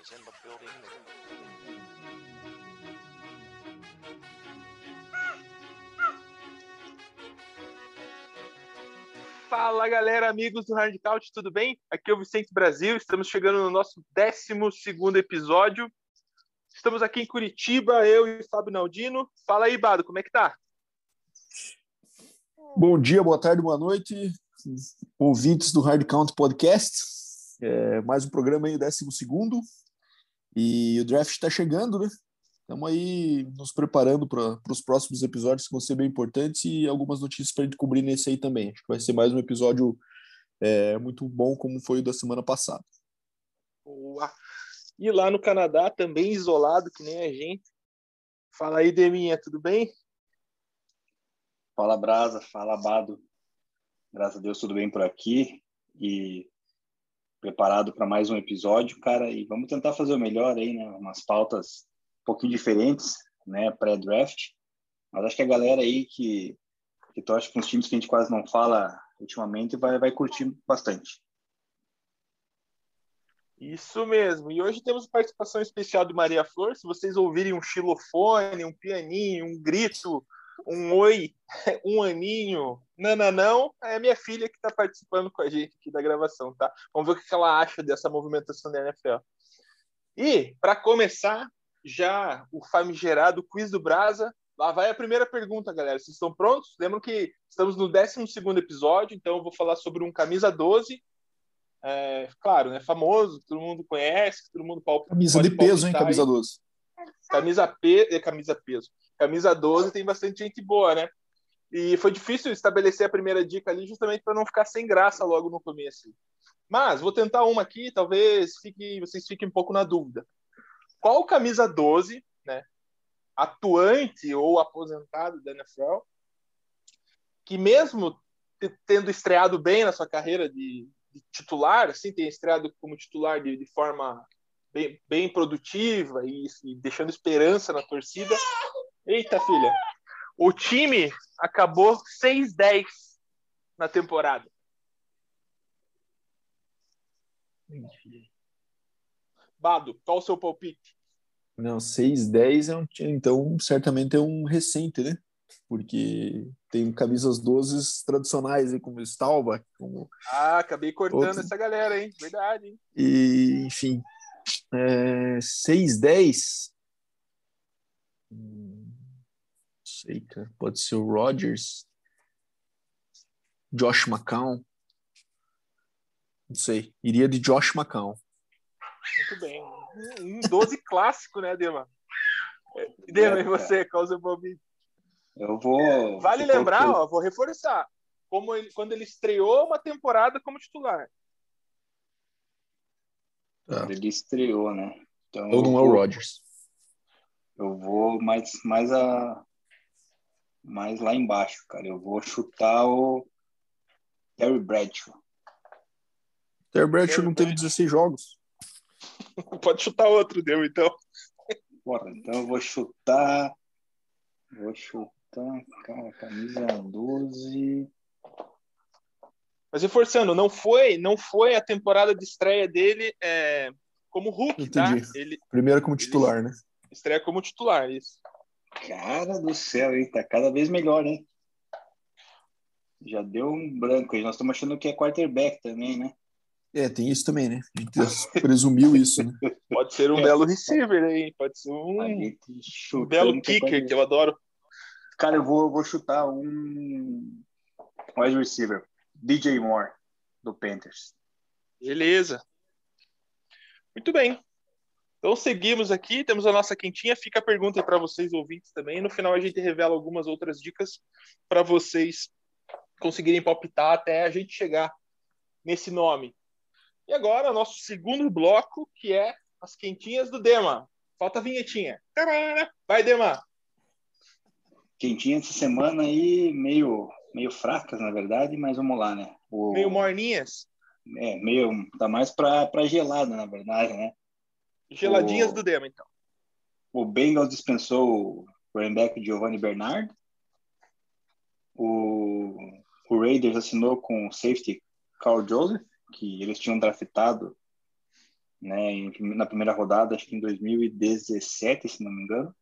is in the building. Fala galera, amigos do Hard Couch, tudo bem? Aqui é o Vicente Brasil, estamos chegando no nosso 12 episódio. Estamos aqui em Curitiba, eu e o Fábio Naldino. Fala aí, Bado, como é que tá? Bom dia, boa tarde, boa noite, ouvintes do Hard Count Podcast. É, mais um programa aí, 12 e o draft está chegando, né? Estamos aí nos preparando para os próximos episódios que vão ser bem importantes e algumas notícias para a gente cobrir nesse aí também. Acho que vai ser mais um episódio é, muito bom, como foi o da semana passada. Boa. E lá no Canadá, também isolado, que nem a gente. Fala aí, Deminha, tudo bem? Fala, Brasa. Fala, Bado. Graças a Deus, tudo bem por aqui. E preparado para mais um episódio, cara, e vamos tentar fazer o melhor aí, né? Umas pautas um pouquinho diferentes, né? Pré-draft. Mas acho que a galera aí que, que torce para uns times que a gente quase não fala ultimamente vai, vai curtir bastante. Isso mesmo. E hoje temos participação especial de Maria Flor. Se vocês ouvirem um xilofone, um pianinho, um grito, um oi, um aninho, nananão, é a minha filha que está participando com a gente aqui da gravação, tá? Vamos ver o que ela acha dessa movimentação da NFL. E, para começar, já o famigerado quiz do Brasa. Lá vai a primeira pergunta, galera. Vocês estão prontos? Lembram que estamos no 12 episódio, então eu vou falar sobre um camisa 12. É, claro, né? Famoso, todo mundo conhece, todo mundo palpita. Camisa de peso, hein? Camisa 12. Camisa, pe... É, camisa peso. Camisa 12 tem bastante gente boa, né? E foi difícil estabelecer a primeira dica ali justamente para não ficar sem graça logo no começo. Mas vou tentar uma aqui, talvez fique, vocês fiquem um pouco na dúvida. Qual camisa 12, né, atuante ou aposentado da NFL, que mesmo tendo estreado bem na sua carreira de, de titular, assim, tem estreado como titular de, de forma bem, bem produtiva e, e deixando esperança na torcida. Eita, filha! O time acabou 6-10 na temporada. Bado, qual o seu palpite? Não, 6-10 é um então certamente é um recente, né? Porque tem camisas 12 tradicionais aí, como Stalba, como. Ah, acabei cortando outro... essa galera, hein? Verdade, hein? E, enfim. É, 6-10. Hum, não sei, cara. Pode ser o Rodgers. Josh McCown. Não sei. Iria de Josh McCown. Muito bem. Um 12 clássico, né, Dema? Dema, é, e você, qual o seu palpite? Eu vou. Vale lembrar, ó, vou reforçar. Como ele, quando ele estreou uma temporada como titular. Tá. Ele estreou, né? Então, Ou não é o Rodgers. Eu vou mais, mais, a, mais lá embaixo, cara. Eu vou chutar o Terry Bradshaw. Terry Bradshaw não teve 16 jogos. Pode chutar outro, deu, então. Bora, então eu vou chutar. Vou chutar, cara, camisa 12. Mas reforçando, não foi, não foi a temporada de estreia dele é, como Hulk, tá? Entendi. tá? Ele, Primeiro como titular, né? Estreia como titular, isso. Cara do céu, hein? Tá cada vez melhor, hein? Já deu um branco aí. Nós estamos achando que é quarterback também, né? É, tem isso também, né? A gente presumiu isso, né? Pode ser um é. belo receiver aí, pode ser um, um belo kicker, que eu adoro. Cara, eu vou, vou chutar um wide receiver, DJ Moore, do Panthers. Beleza. Muito bem. Então seguimos aqui, temos a nossa quentinha. Fica a pergunta para vocês ouvintes também. No final a gente revela algumas outras dicas para vocês conseguirem palpitar até a gente chegar nesse nome. E agora, nosso segundo bloco, que é as quentinhas do Dema. Falta a vinhetinha. Vai, Dema! Quentinha essa semana aí, meio, meio fracas, na verdade, mas vamos lá, né? O... Meio morninhas? É, meio. Tá mais pra, gelada, na verdade, né? Geladinhas o... do Dema, então. O Bengals dispensou o running back Giovanni Bernard. O, o Raiders assinou com o safety Carl Joseph que eles tinham draftado né, na primeira rodada, acho que em 2017, se não me engano.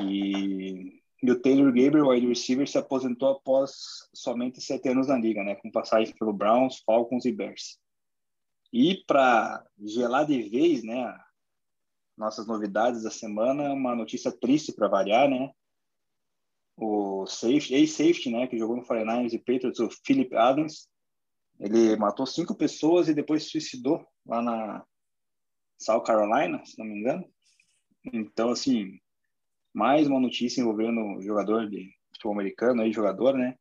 E, e o Taylor Gabriel, wide receiver, se aposentou após somente sete anos na liga, né, com passagem pelo Browns, Falcons e Bears. E para gelar de vez, né, nossas novidades da semana, uma notícia triste para variar, né? O safety, ex-safety, né, que jogou no 49ers e Patriots, o Philip Adams, ele matou cinco pessoas e depois se suicidou lá na South Carolina, se não me engano. Então, assim, mais uma notícia envolvendo jogador de futebol americano, aí jogador, né,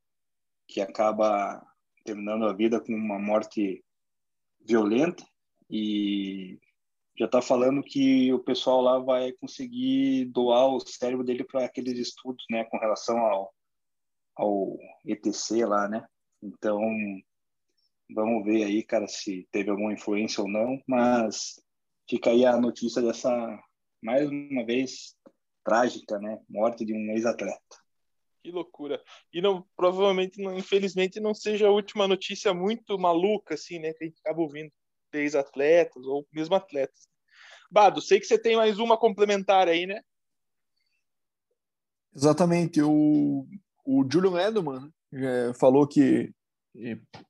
que acaba terminando a vida com uma morte violenta e já está falando que o pessoal lá vai conseguir doar o cérebro dele para aqueles estudos, né, com relação ao, ao ETC lá, né? Então, vamos ver aí, cara, se teve alguma influência ou não, mas fica aí a notícia dessa, mais uma vez, trágica, né, morte de um ex-atleta. Que loucura. E não, provavelmente, não, infelizmente, não seja a última notícia muito maluca, assim, né, que a gente acaba ouvindo ex-atletas ou mesmo atletas. Bado, sei que você tem mais uma complementar aí, né? Exatamente. O, o Julian Edelman né, falou que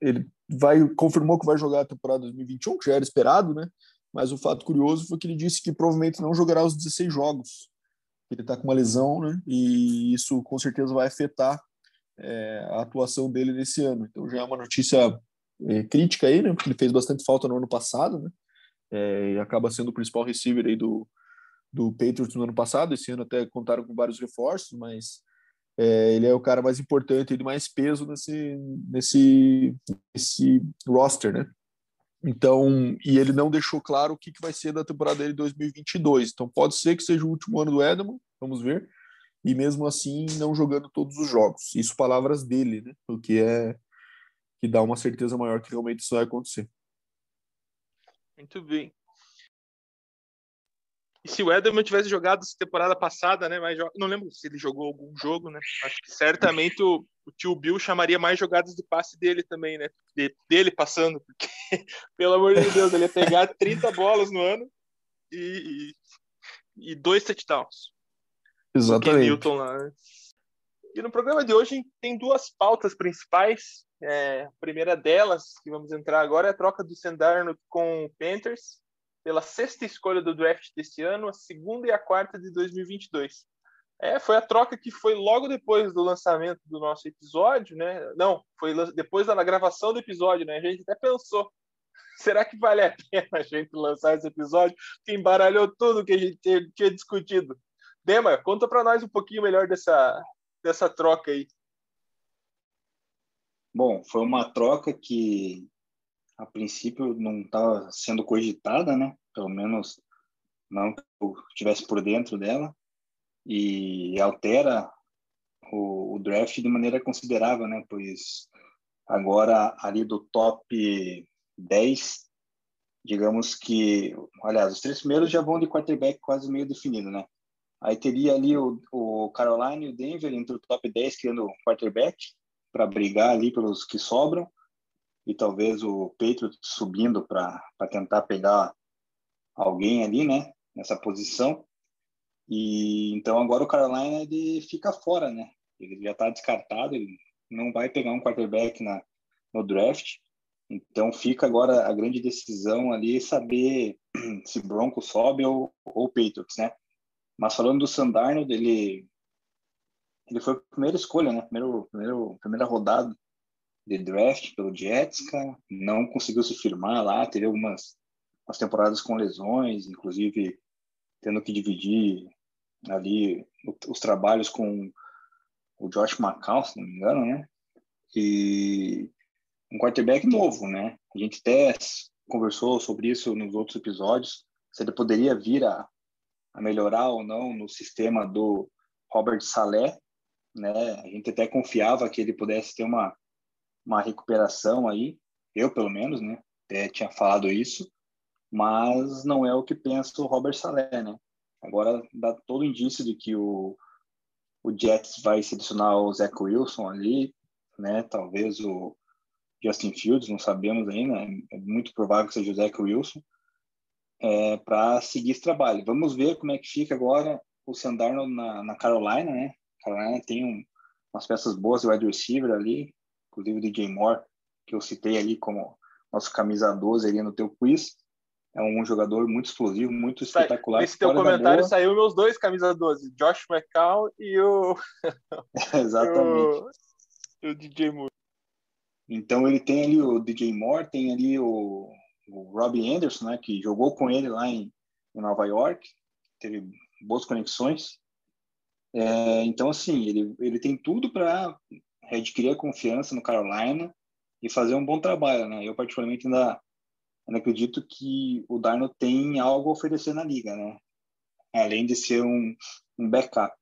ele vai confirmou que vai jogar a temporada 2021, que já era esperado, né? Mas o fato curioso foi que ele disse que provavelmente não jogará os 16 jogos. Ele está com uma lesão, né? E isso com certeza vai afetar é, a atuação dele nesse ano. Então já é uma notícia é, crítica aí, né? Porque ele fez bastante falta no ano passado, né? É, e acaba sendo o principal receiver aí do, do Patriots no ano passado. Esse ano até contaram com vários reforços, mas é, ele é o cara mais importante e de mais peso nesse, nesse, nesse roster, né? Então, e ele não deixou claro o que, que vai ser da temporada dele de 2022. Então, pode ser que seja o último ano do Edelman, vamos ver. E mesmo assim, não jogando todos os jogos. Isso, palavras dele, né? O que é que dá uma certeza maior que realmente isso vai acontecer. Muito bem. E se o Edelman tivesse jogado essa temporada passada, né? Mas não lembro se ele jogou algum jogo, né? Acho que certamente o, o tio Bill chamaria mais jogadas de passe dele também, né? De, dele passando, porque, pelo amor de Deus, ele ia pegar 30 bolas no ano e, e, e dois touchdowns. Exatamente. Newton lá, né? E no programa de hoje tem duas pautas principais. É, a primeira delas, que vamos entrar agora, é a troca do Sendarno com o Panthers pela sexta escolha do draft deste ano, a segunda e a quarta de 2022. É, foi a troca que foi logo depois do lançamento do nosso episódio, né? Não, foi depois da gravação do episódio, né? A gente até pensou, será que vale a pena a gente lançar esse episódio que embaralhou tudo que a gente tinha discutido? Dema, conta para nós um pouquinho melhor dessa, dessa troca aí. Bom, foi uma troca que a princípio não estava sendo cogitada, né? Pelo menos não que estivesse por dentro dela e altera o, o, draft de maneira considerável, né? Pois agora ali do top 10, digamos que, aliás, os três primeiros já vão de quarterback quase meio definido, né? Aí teria ali o, o Carolina e o Denver entre o top 10 criando quarterback para brigar ali pelos que sobram e talvez o Patriots subindo para tentar pegar alguém ali, né, nessa posição. E então agora o Carolina ele fica fora, né? Ele já está descartado, ele não vai pegar um quarterback na no draft. Então fica agora a grande decisão ali saber se Broncos sobe ou ou Patriots, né? Mas falando do Sandarno, ele ele foi a primeira escolha, né? Primeiro, primeiro primeira rodada de draft pelo Jets, cara. Não conseguiu se firmar lá, teve algumas umas temporadas com lesões, inclusive tendo que dividir ali os trabalhos com o Josh McCown, se não me engano, né? E um quarterback novo, né? A gente até conversou sobre isso nos outros episódios, se ele poderia vir a, a melhorar ou não no sistema do Robert Saleh, né? A gente até confiava que ele pudesse ter uma uma recuperação aí, eu pelo menos, né? Até tinha falado isso, mas não é o que pensa o Robert Saleh, né? Agora dá todo indício de que o, o Jets vai selecionar o Zach Wilson ali, né? Talvez o Justin Fields, não sabemos ainda, é muito provável que seja o Zach Wilson. é, para seguir esse trabalho. Vamos ver como é que fica agora o Sandarno na, na Carolina, né? Carolina tem um, umas peças boas de wide receiver ali, inclusive o DJ Moore, que eu citei ali como nosso camisa 12 ali no teu quiz. É um jogador muito explosivo, muito espetacular. Nesse teu comentário saiu meus dois camisa 12, Josh McCall e o. Exatamente. e o, o DJ Moore. Então ele tem ali o DJ Moore, tem ali o, o Robbie Anderson, né, que jogou com ele lá em, em Nova York, teve boas conexões. É, então, assim, ele, ele tem tudo para adquirir a confiança no Carolina e fazer um bom trabalho, né? Eu, particularmente, ainda, ainda acredito que o Darno tem algo a oferecer na liga, né? Além de ser um, um backup.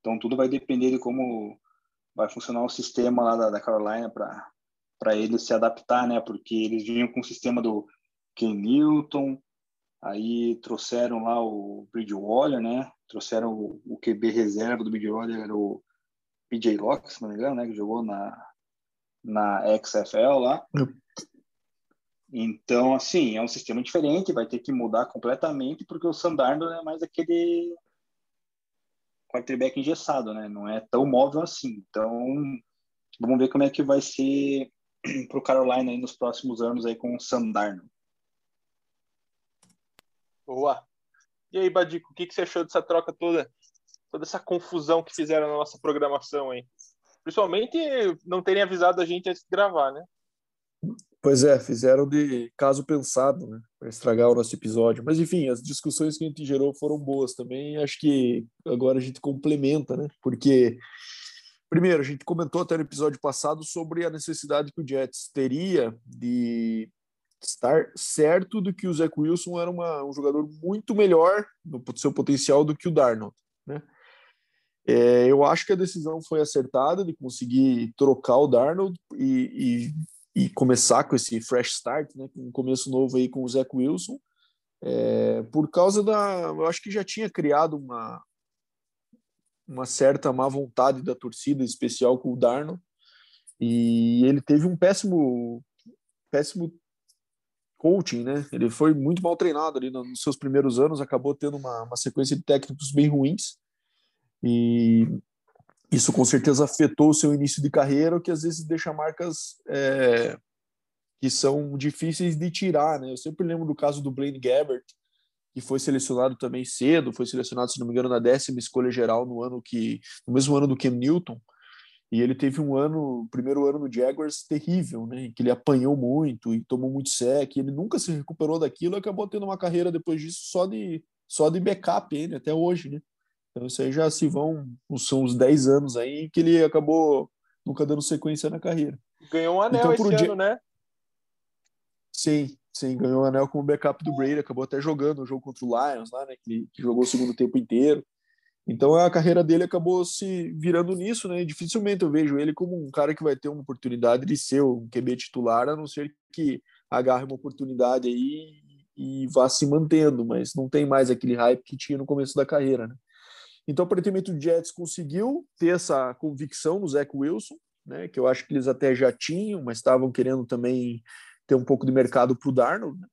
Então, tudo vai depender de como vai funcionar o sistema lá da, da Carolina para ele se adaptar, né? Porque eles vinham com o sistema do Ken Newton, Aí trouxeram lá o Bridgewater, né? Trouxeram o, o QB reserva do Bridgewater, era o PJ Locke, se não me engano, né? Que jogou na, na XFL lá. Então, assim, é um sistema diferente, vai ter que mudar completamente, porque o Sandarno é mais aquele quarterback engessado, né? Não é tão móvel assim. Então, vamos ver como é que vai ser para o Carolina aí nos próximos anos aí com o Sandarno. Boa. E aí, Badico, o que, que você achou dessa troca toda? Toda essa confusão que fizeram na nossa programação aí? Principalmente não terem avisado a gente antes de gravar, né? Pois é, fizeram de caso pensado, né? Para estragar o nosso episódio. Mas enfim, as discussões que a gente gerou foram boas também. Acho que agora a gente complementa, né? Porque, primeiro, a gente comentou até no episódio passado sobre a necessidade que o Jets teria de estar certo do que o Zach Wilson era uma, um jogador muito melhor no seu potencial do que o Darnold, né? É, eu acho que a decisão foi acertada de conseguir trocar o Darnold e, e, e começar com esse fresh start, né? Com um começo novo aí com o Zach Wilson, é, por causa da, eu acho que já tinha criado uma uma certa má vontade da torcida, especial com o Darnold, e ele teve um péssimo péssimo coaching, né? Ele foi muito mal treinado ali nos seus primeiros anos, acabou tendo uma, uma sequência de técnicos bem ruins e isso com certeza afetou o seu início de carreira, o que às vezes deixa marcas é, que são difíceis de tirar, né? Eu sempre lembro do caso do Blaine Gabbert, que foi selecionado também cedo, foi selecionado, se não me engano, na décima escolha geral no ano que, no mesmo ano do Cam Newton, e ele teve um ano, primeiro ano no Jaguars terrível, né? Que ele apanhou muito e tomou muito sec. Ele nunca se recuperou daquilo e acabou tendo uma carreira depois disso só de só de backup ele até hoje, né? Então isso aí já se vão, são uns 10 anos aí que ele acabou nunca dando sequência na carreira. Ganhou um anel então, esse ano, né? Sim, sim, ganhou um anel como backup do Brady, acabou até jogando o jogo contra o Lions lá, né? Que, que jogou o segundo tempo inteiro. Então a carreira dele acabou se virando nisso, né? E dificilmente eu vejo ele como um cara que vai ter uma oportunidade de ser um QB titular, a não ser que agarre uma oportunidade aí e vá se mantendo, mas não tem mais aquele hype que tinha no começo da carreira, né? Então, aparentemente, o Jets conseguiu ter essa convicção no Zach Wilson, né? Que eu acho que eles até já tinham, mas estavam querendo também ter um pouco de mercado para o Darnold. Né?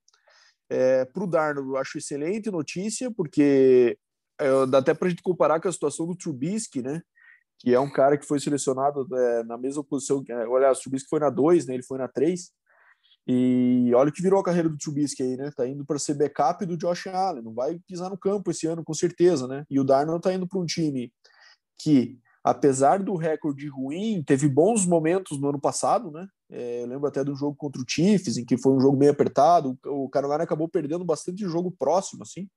É, para o Darnold, eu acho excelente notícia, porque é, dá até para a gente comparar com a situação do Trubisky, né? Que é um cara que foi selecionado é, na mesma posição. É, olha, o Trubisky foi na 2, né? Ele foi na 3. E olha o que virou a carreira do Trubisky aí, né? Tá indo para ser backup do Josh Allen. Não vai pisar no campo esse ano, com certeza, né? E o Darnold tá indo para um time que, apesar do recorde ruim, teve bons momentos no ano passado, né? É, eu lembro até do jogo contra o Chiefs, em que foi um jogo bem apertado. O Carolina acabou perdendo bastante jogo próximo, assim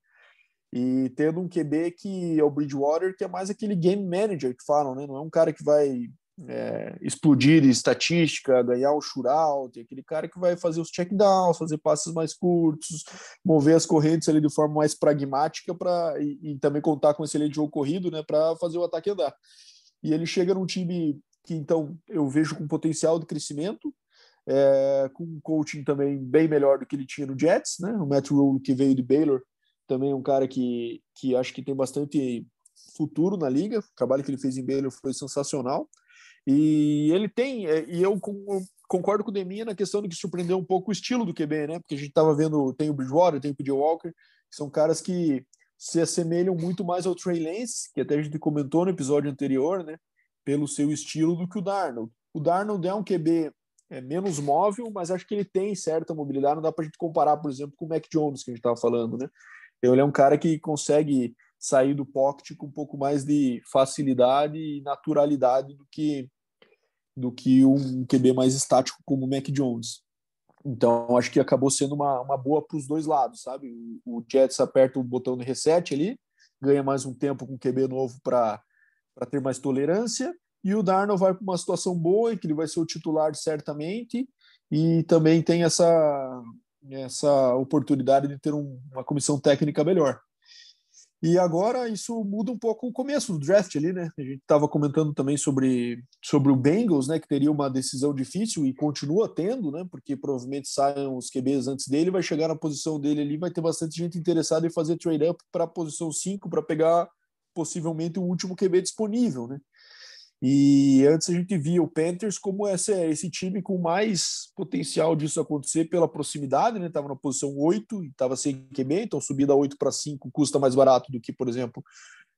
e tendo um QB que é o Bridgewater, que é mais aquele game manager que falam, né? Não é um cara que vai é, explodir estatística, ganhar o shootout, é aquele cara que vai fazer os checkdowns, fazer passes mais curtos, mover as correntes ali de forma mais pragmática para e, e, também contar com esse excelente jogo corrido, né, para fazer o ataque andar. E ele chega num time que então eu vejo com potencial de crescimento, é, com um coaching também bem melhor do que ele tinha no Jets, né? O Matt Rule que veio de Baylor também um cara que, que acho que tem bastante futuro na liga. O trabalho que ele fez em Baylor foi sensacional. E ele tem, é, e eu, concordo com o Deminha na questão de que surpreendeu um pouco o estilo do QB, né? Porque a gente estava vendo, tem o Bridgewater, tem o PJ Walker, que são caras que se assemelham muito mais ao Trey Lance, que até a gente comentou no episódio anterior, né? Pelo seu estilo do que o Darnold. O Darnold é um QB é, menos móvel, mas acho que ele tem certa mobilidade. Não dá para a gente comparar, por exemplo, com o Mac Jones, que a gente estava falando, né? Ele é um cara que consegue sair do pocket com um pouco mais de facilidade e naturalidade do que do que um QB mais estático como o Mac Jones. Então, acho que acabou sendo uma, uma boa para os dois lados, sabe? O, Jets aperta o botão de reset ali, ganha mais um tempo com o QB novo para ter mais tolerância, e o Darnold vai para uma situação boa, em que ele vai ser o titular certamente, e também tem essa, essa oportunidade de ter um, uma comissão técnica melhor. E agora isso muda um pouco o começo do draft ali, né? A gente estava comentando também sobre, sobre o Bengals, né? Que teria uma decisão difícil e continua tendo, né? Porque provavelmente saiam os QBs antes dele, vai chegar na posição dele ali, vai ter bastante gente interessada em fazer trade up para a posição 5 para pegar possivelmente o último QB disponível, né? E antes a gente via o Panthers como esse, time com mais potencial disso acontecer pela proximidade, né? Estava na posição 8 e estava sem QB, então subir da 8 para 5 custa mais barato do que, por exemplo,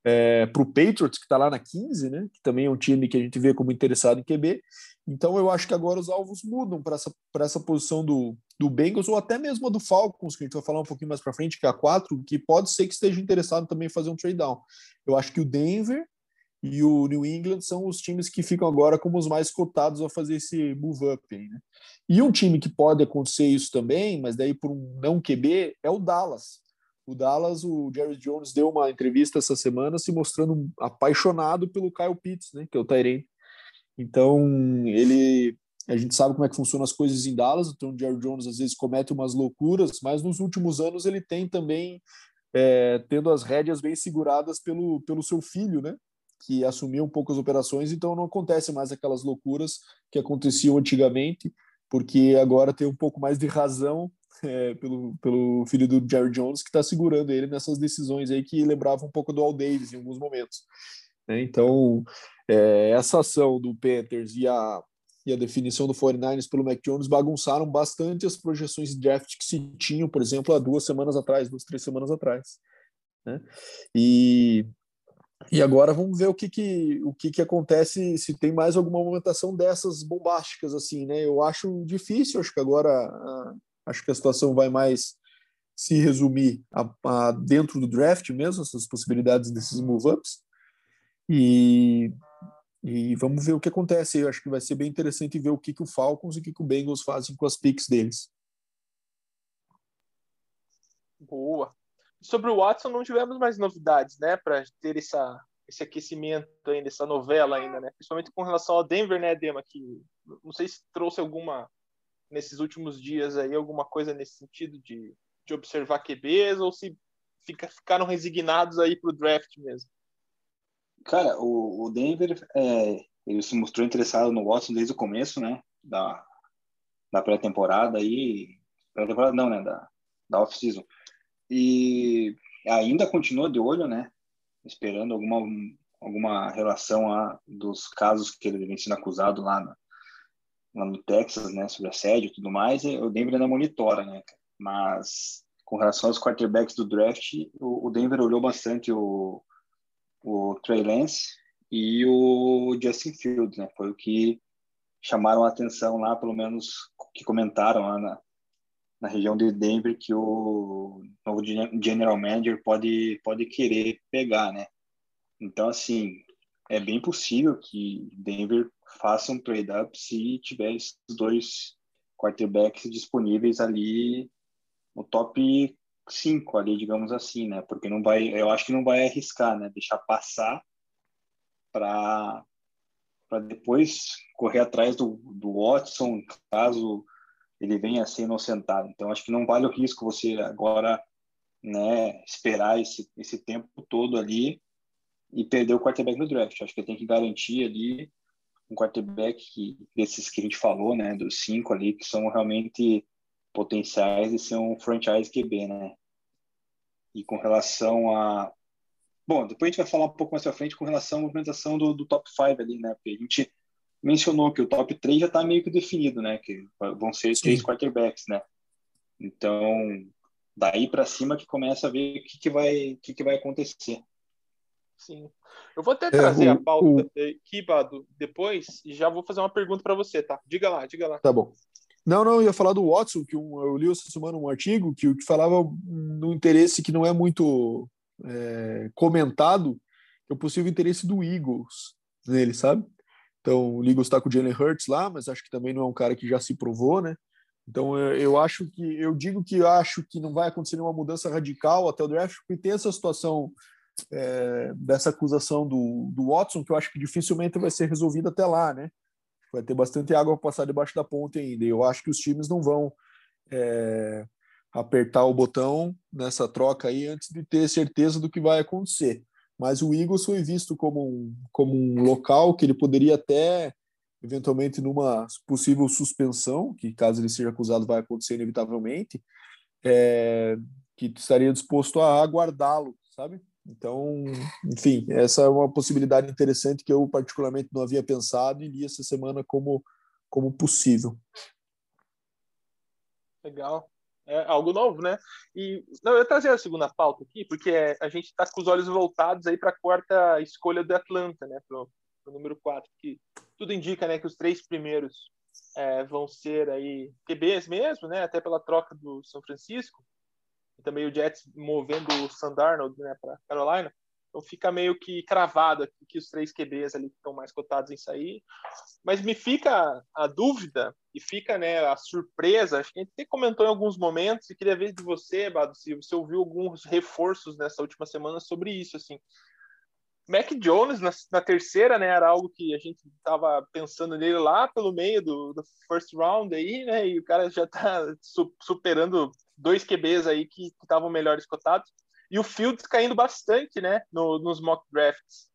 é, para o Patriots, que está lá na 15, né? Que também é um time que a gente vê como interessado em QB. Então eu acho que agora os alvos mudam para essa, essa posição do, do Bengals ou até mesmo a do Falcons, que a gente vai falar um pouquinho mais para frente, que é a 4, que pode ser que esteja interessado também em fazer um trade down. Eu acho que o Denver e o New England são os times que ficam agora como os mais cotados a fazer esse move up. né? E um time que pode acontecer isso também, mas daí por um não QB, é o Dallas. O Dallas, o Jerry Jones deu uma entrevista essa semana se mostrando apaixonado pelo Kyle Pitts, né, que é o Tyrene. Então, ele a gente sabe como é que funcionam as coisas em Dallas, então o Jerry Jones às vezes comete umas loucuras, mas nos últimos anos ele tem também é, tendo as rédeas bem seguradas pelo, pelo seu filho, né? Que assumiu um pouco as operações, então não acontece mais aquelas loucuras que aconteciam antigamente, porque agora tem um pouco mais de razão é, pelo, pelo filho do Jerry Jones, que está segurando ele nessas decisões aí que lembravam um pouco do Al Davis em alguns momentos. Né? Então, é, essa ação do Panthers e a, e a definição do 49ers pelo Mac Jones bagunçaram bastante as projeções de draft que se tinham, por exemplo, há duas semanas atrás, duas, três semanas atrás. Né? E e agora vamos ver o que, que, o que, que acontece, se tem mais alguma movimentação dessas bombásticas, assim, né? Eu acho difícil, acho que agora a, acho que a situação vai mais se resumir a, a dentro do draft mesmo, essas possibilidades desses move-ups. E, e vamos ver o que acontece. Eu acho que vai ser bem interessante ver o que, que o Falcons e o que, que o Bengals fazem com as picks deles. Boa sobre o Watson não tivemos mais novidades, né, para ter essa, esse aquecimento ainda, essa novela ainda, né, principalmente com relação ao Denver, né, Dema, que não sei se trouxe alguma nesses últimos dias aí alguma coisa nesse sentido de, de observar QBs ou se fica, ficaram resignados aí para o draft mesmo. Cara, o, o Denver é, ele se mostrou interessado no Watson desde o começo, né, da, da pré-temporada aí, pré-temporada não, né, da, da off-season. E ainda continua de olho, né? Esperando alguma, alguma relação a, dos casos que ele vem sendo acusado lá, lá no Texas, né? Sobre assédio e tudo mais. O Denver ainda monitora, né? Mas com relação aos quarterbacks do draft, o, o Denver olhou bastante o, o Trey Lance e o Justin Fields, né? Foi o que chamaram a atenção lá, pelo menos que comentaram lá na, na região de Denver que o novo general manager pode pode querer pegar, né? Então assim é bem possível que Denver faça um trade up se tiver esses dois quarterbacks disponíveis ali no top 5 ali, digamos assim, né? Porque não vai, eu acho que não vai arriscar, né? Deixar passar para para depois correr atrás do, do Watson, caso ele venha a ser inocentado. Então, acho que não vale o risco você agora né, esperar esse, esse tempo todo ali e perder o quarterback no draft. Acho que tem que garantir ali um quarterback desses que a gente falou, né, dos cinco ali, que são realmente potenciais e são franchise QB, né? E com relação a. Bom, depois a gente vai falar um pouco mais pra frente com relação à movimentação do, do top 5 ali, né? Porque a gente mencionou que o top 3 já está meio que definido, né? Que vão ser Sim. três quarterbacks, né? Então, daí para cima que começa a ver o que, que, vai, que, que vai acontecer. Sim. Eu vou até trazer é, o, a pauta o... aqui, Bado, depois, e já vou fazer uma pergunta para você, tá? Diga lá, diga lá. Tá bom. Não, não, eu ia falar do Watson, que um, eu li essa semana um artigo que, que falava no interesse que não é muito é, comentado, que é o possível interesse do Eagles nele, sabe? Então, o Eagles está com o Jalen Hurts lá, mas acho que também não é um cara que já se provou, né? Então, eu, eu acho que, eu digo que acho que não vai acontecer nenhuma mudança radical até o draft, porque tem essa situação é, dessa acusação do, do Watson, que eu acho que dificilmente vai ser resolvida até lá, né? vai ter bastante água para passar debaixo da ponte ainda. Eu acho que os times não vão é, apertar o botão nessa troca aí antes de ter certeza do que vai acontecer. Mas o Eagles foi visto como um, como um local que ele poderia até, eventualmente, numa possível suspensão, que caso ele seja acusado vai acontecer inevitavelmente, é, que estaria disposto a aguardá-lo, sabe? Então, enfim, essa é uma possibilidade interessante que eu particularmente não havia pensado e li essa semana como, como possível. Legal. É algo novo, né? E não, eu trazer a segunda pauta aqui, porque é, a gente está com os olhos voltados aí para a quarta escolha do Atlanta, né? Para o número 4, que tudo indica né, que os três primeiros é, vão ser aí QBs mesmo, né? Até pela troca do São Francisco também o Jets movendo o Sandarnold né, para Carolina. Então fica meio que cravado aqui que os três QBs ali estão mais cotados em sair. Mas me fica a dúvida e fica né, a surpresa. Acho que a gente até comentou em alguns momentos e queria ver de você, Bado, se você ouviu alguns reforços nessa última semana sobre isso. Assim, Mac Jones na, na, terceira, né, era algo que a gente estava pensando nele lá pelo meio do, do, first round aí, né, e o cara já está su, superando dois QBs aí que estavam melhores cotados. E o Fields caindo bastante, né, no, nos mock drafts.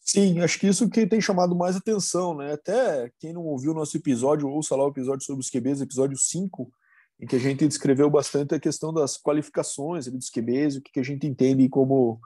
Sim, acho que isso que tem chamado mais atenção, né? Até quem não ouviu o nosso episódio, ouça lá o episódio sobre os QBs, episódio 5, em que a gente descreveu bastante a questão das qualificações dos QBs, o que, que a gente entende como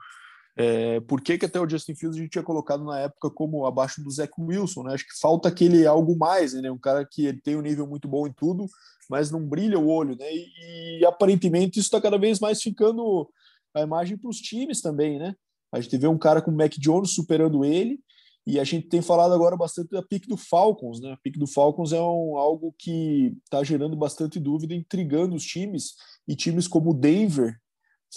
é, por que, que até o Justin Fields a gente tinha colocado na época como abaixo do Zach Wilson, né? Acho que falta aquele algo mais, né? Um cara que tem um nível muito bom em tudo, mas não brilha o olho, né? E, e aparentemente isso está cada vez mais ficando a imagem para os times também, né? A gente vê um cara como o Mac Jones superando ele, e a gente tem falado agora bastante da pique do Falcons, né? A pique do Falcons é um, algo que está gerando bastante dúvida, intrigando os times, e times como o Denver,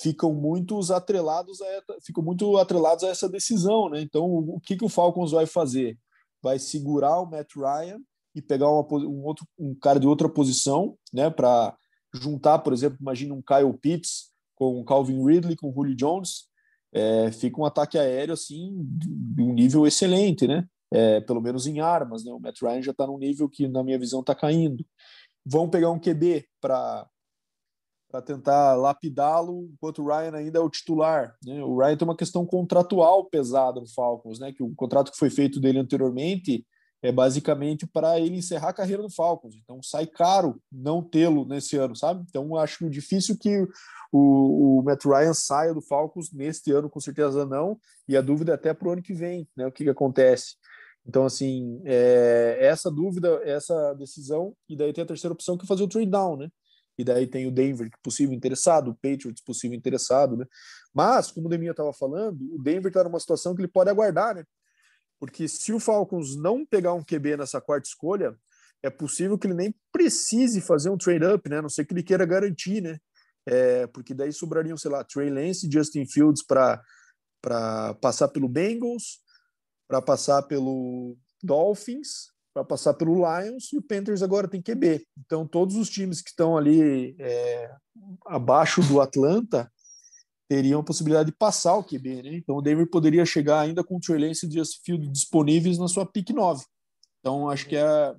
ficam muito atrelados a ficam muito atrelados a essa decisão, né? Então, o que que o Falcons vai fazer? Vai segurar o Matt Ryan e pegar uma, um outro um cara de outra posição, né, para juntar, por exemplo, imagina um Kyle Pitts com o Calvin Ridley com o Julio Jones, é, fica um ataque aéreo assim de um nível excelente, né? É, pelo menos em armas, né? O Matt Ryan já está num nível que, na minha visão, está caindo. Vão pegar um QB para para tentar lapidá-lo, enquanto o Ryan ainda é o titular. Né? O Ryan tem uma questão contratual pesada no Falcons, né? que o contrato que foi feito dele anteriormente é basicamente para ele encerrar a carreira no Falcons. Então sai caro não tê-lo nesse ano, sabe? Então acho difícil que o, o Matt Ryan saia do Falcons neste ano, com certeza não. E a dúvida é até para o ano que vem, né? O que, que acontece? Então, assim, é, essa dúvida, essa decisão, e daí tem a terceira opção que é fazer o trade down, né? E daí tem o Denver possível interessado, o Patriots possível interessado, né? Mas, como o Deminha estava falando, o Denver está numa situação que ele pode aguardar, né? Porque se o Falcons não pegar um QB nessa quarta escolha, é possível que ele nem precise fazer um trade-up, né? A não sei que ele queira garantir, né? É, porque daí sobrariam, sei lá, Trey Lance e Justin Fields para passar pelo Bengals, para passar pelo Dolphins para passar pelo Lions e o Panthers agora tem QB. Então, todos os times que estão ali é, abaixo do Atlanta teriam a possibilidade de passar o QB. Né? Então, o Denver poderia chegar ainda com o Trey Lance e Justin Field disponíveis na sua pick 9. Então, acho que é.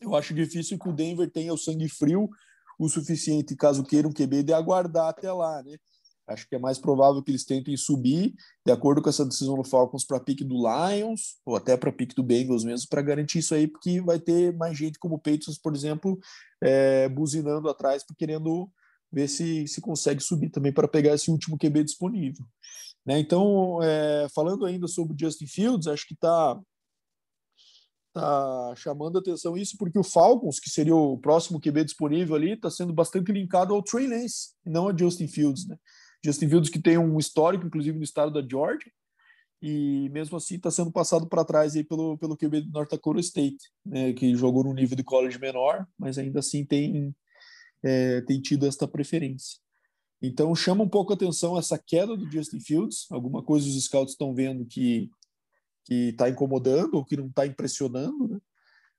Eu acho difícil que o Denver tenha o sangue frio o suficiente, caso queira um QB, de aguardar até lá, né? Acho que é mais provável que eles tentem subir, de acordo com essa decisão do Falcons, para pique do Lions, ou até para pique do Bengals mesmo, para garantir isso aí, porque vai ter mais gente como o Patriots, por exemplo, é, buzinando atrás, querendo ver se, se consegue subir também para pegar esse último QB disponível. Né? Então, é, falando ainda sobre o Justin Fields, acho que está tá chamando atenção isso porque o Falcons, que seria o próximo QB disponível ali, está sendo bastante linkado ao Trey Lance, não a Justin Fields, né? Justin Fields que tem um histórico, inclusive, no estado da Georgia, e mesmo assim está sendo passado para trás aí pelo, pelo QB do North Dakota State, né, que jogou no nível de college menor, mas ainda assim tem, é, tem tido esta preferência. Então chama um pouco a atenção essa queda do Justin Fields, alguma coisa os scouts estão vendo que que está incomodando ou que não está impressionando, né?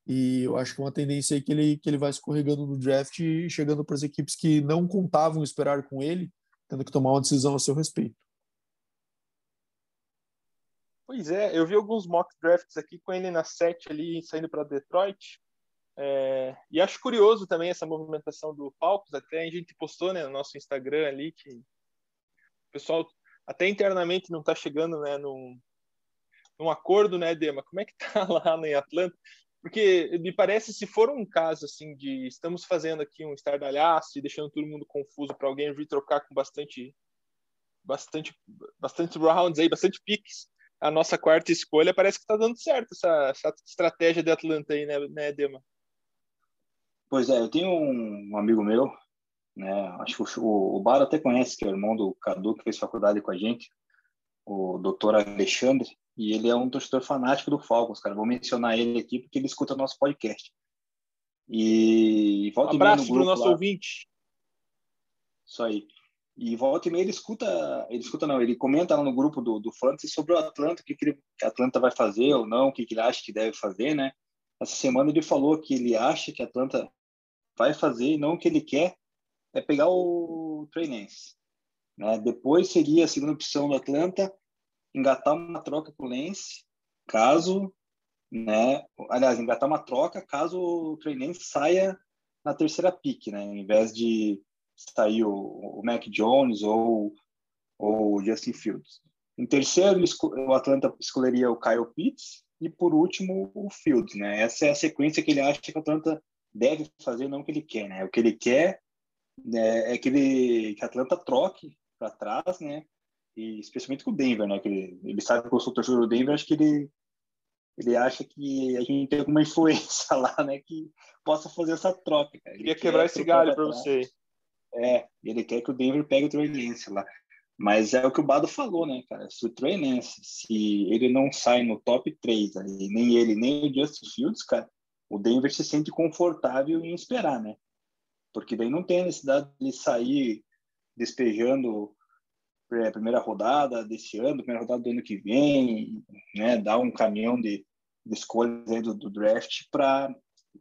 E eu acho que é uma tendência aí que ele, que ele vai escorregando no draft e chegando para as equipes que não contavam esperar com ele, tendo que tomar uma decisão a seu respeito. Pois é, eu vi alguns mock drafts aqui com ele na 7 ali, saindo para Detroit. É, e acho curioso também essa movimentação do Falcons, até a gente postou né, no nosso Instagram ali que o pessoal até internamente não está chegando né, num, num acordo, né, Dema? Como é que tá lá em Atlanta? Porque me parece, se for um caso assim de estamos fazendo aqui um estardalhaço e deixando todo mundo confuso para alguém vir trocar com bastante, bastante, bastante rounds aí, bastante picks, a nossa quarta escolha, parece que está dando certo essa, essa, estratégia de Atlanta aí, né, né, Dema? Pois é, eu tenho um amigo meu, né, acho que o, o Bar até conhece, que é o irmão do Cadu, que fez faculdade com a gente, o doutor Alexandre, e ele é um torcedor fanático do Falcons, cara. Vou mencionar ele aqui porque ele escuta nosso podcast. E volta um abraço para o nosso lá. ouvinte. Isso aí. E volta e meia ele escuta, ele escuta não, ele comenta lá no grupo do, do Fantasy sobre o Atlanta, o que, que, ele, que Atlanta vai fazer ou não, o que, que ele acha que deve fazer, né? Essa semana ele falou que ele acha que a Atlanta vai fazer e não o que ele quer é pegar o Trey Lance. Né? Depois seria a segunda opção do Atlanta engatar uma troca com o Lance, caso, né? Aliás, engatar uma troca caso o Trey Lance saia na terceira pick, né? Em vez de sair o, o Mac Jones ou o Justin Fields. Em terceiro, o Atlanta escolheria o Kyle Pitts e por último o Fields, né? Essa é a sequência que ele acha que o Atlanta deve fazer, não o que ele quer, né? O que ele quer né, é que ele que a Atlanta troque para trás, né? E especialmente com o Denver, né? Que ele, ele sabe que eu sou torcedor do Denver, acho que ele ele acha que a gente tem alguma influência lá, né? Que possa fazer essa troca. Cara. Queria quebrar esse galho para você. É, ele quer que o Denver pegue o Trey Lance lá. Mas é o que o Bado falou, né, cara? Se o Trey Lance, se ele não sai no top 3 ali, nem ele, nem o Justin Fields, cara, o Denver se sente confortável em esperar, né? Porque daí não tem a necessidade de sair despejando primeira rodada desse ano, primeira rodada do ano que vem, né, dar um caminhão de, de escolhas do, do, draft para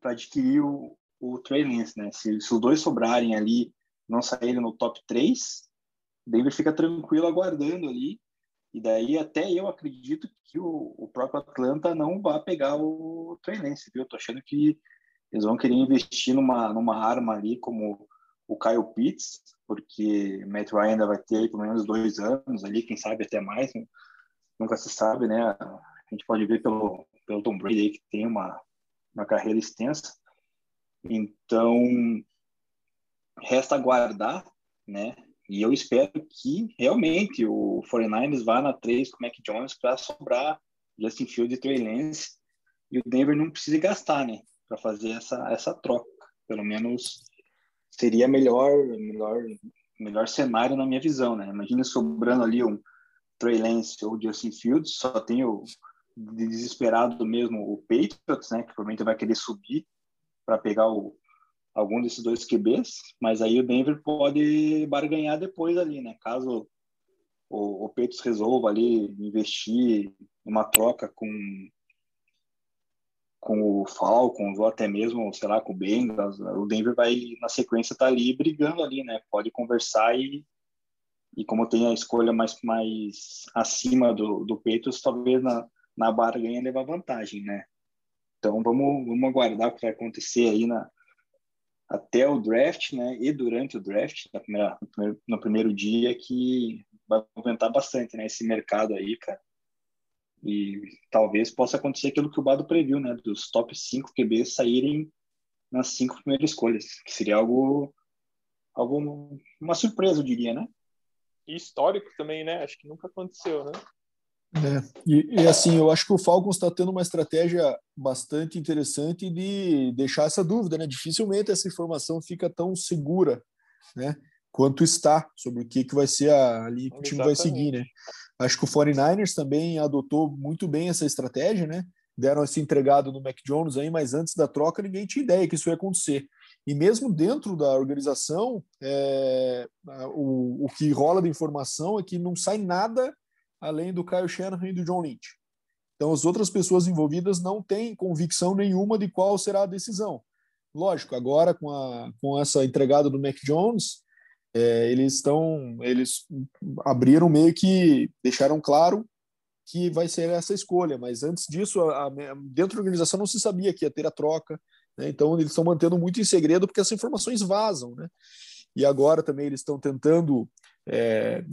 adquirir o, o Trey Lance, né? Se, se, os dois sobrarem ali, não saírem no top 3, Denver fica tranquilo aguardando ali, e daí até eu acredito que o, o próprio Atlanta não vai pegar o Trey Lance, viu? Eu tô achando que eles vão querer investir numa, numa arma ali como o Kyle Pitts, porque Matt Ryan ainda vai ter pelo menos dois anos ali, quem sabe até mais, né? nunca se sabe, né? A gente pode ver pelo, pelo Tom Brady aí, que tem uma, uma carreira extensa. Então, resta aguardar, né? E eu espero que realmente o 49ers vá na 3 com o Mac Jones para sobrar Justin Field e Trey Lance e o Denver não precise gastar, né? Para fazer essa, essa troca. Pelo menos seria melhor, melhor, melhor cenário na minha visão, né? Imagina sobrando ali um Trey Lance ou Justin Fields, só tem o desesperado mesmo o Patriots, né? Que provavelmente vai querer subir para pegar o, algum desses dois QBs, mas aí o Denver pode barganhar depois ali, né? Caso o, o Patriots resolva ali investir uma troca com com o Falcons ou até mesmo, sei lá, com o Bengals, o Denver vai na sequência tá ali brigando ali, né? Pode conversar e e como tem a escolha mais mais acima do do Peitos, talvez na na barganha levar vantagem, né? Então vamos vamos aguardar o que vai acontecer aí na até o draft, né? E durante o draft, na primeira, no, primeiro, no primeiro dia, que vai aumentar bastante, né? Esse mercado aí, cara. E talvez possa acontecer aquilo que o Bado previu, né? Dos top 5 QBs saírem nas cinco primeiras escolhas, que seria algo, algo uma surpresa, eu diria, né? E histórico também, né? Acho que nunca aconteceu, né? É, e, e, assim, eu acho que o Falcons está tendo uma estratégia bastante interessante de deixar essa dúvida, né? Dificilmente essa informação fica tão segura, né? Quanto está sobre o que, que vai ser a, ali que o time vai seguir, né? Acho que o 49ers também adotou muito bem essa estratégia, né? Deram esse entregado no Mac Jones aí, mas antes da troca ninguém tinha ideia que isso ia acontecer. E mesmo dentro da organização, é, o, o que rola de informação é que não sai nada além do Kyle Shanahan e do John Lynch. Então, as outras pessoas envolvidas não têm convicção nenhuma de qual será a decisão. Lógico, agora com, a, com essa entregada do Mac Jones, é, eles estão, eles abriram meio que deixaram claro que vai ser essa escolha, mas antes disso, a, a, dentro da organização não se sabia que ia ter a troca, né? então eles estão mantendo muito em segredo porque essas informações vazam, né? E agora também eles estão tentando é,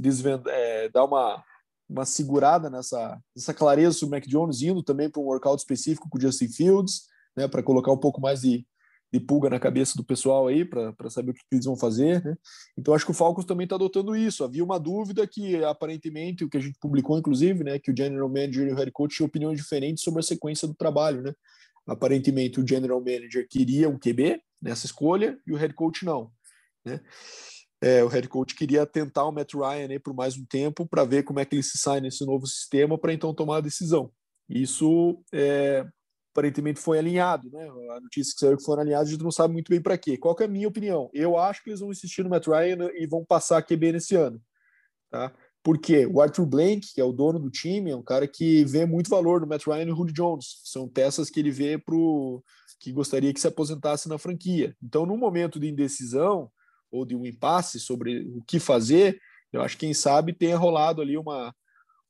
é, dar uma uma segurada nessa, nessa clareza sobre o Mac Jones, indo também para um workout específico com o Justin Fields, né, para colocar um pouco mais de, de pulga na cabeça do pessoal aí, para saber o que, eles vão fazer. Né? Então, acho que o Falcons também está adotando isso. Havia uma dúvida que, aparentemente, o que a gente publicou, inclusive, né, que o General Manager e o Head Coach tinham opiniões diferentes sobre a sequência do trabalho. Né? Aparentemente, o General Manager queria um QB nessa escolha e o Head Coach não. Né? é, o head coach queria tentar o Matt Ryan aí por mais um tempo para ver como é que ele se sai nesse novo sistema para então tomar a decisão. Isso é, aparentemente foi alinhado, né? A notícia que saiu que foram alinhados, a gente não sabe muito bem para quê. Qual é a minha opinião? Eu acho que eles vão insistir no Matt Ryan e vão passar a QB nesse ano, tá? Porque o Arthur Blank, que é o dono do time, é um cara que vê muito valor no Matt Ryan e no Julio Jones. São peças que ele vê pro que gostaria que se aposentasse na franquia. Então, no momento de indecisão, ou de um impasse sobre o que fazer, eu acho que quem sabe tenha rolado ali uma,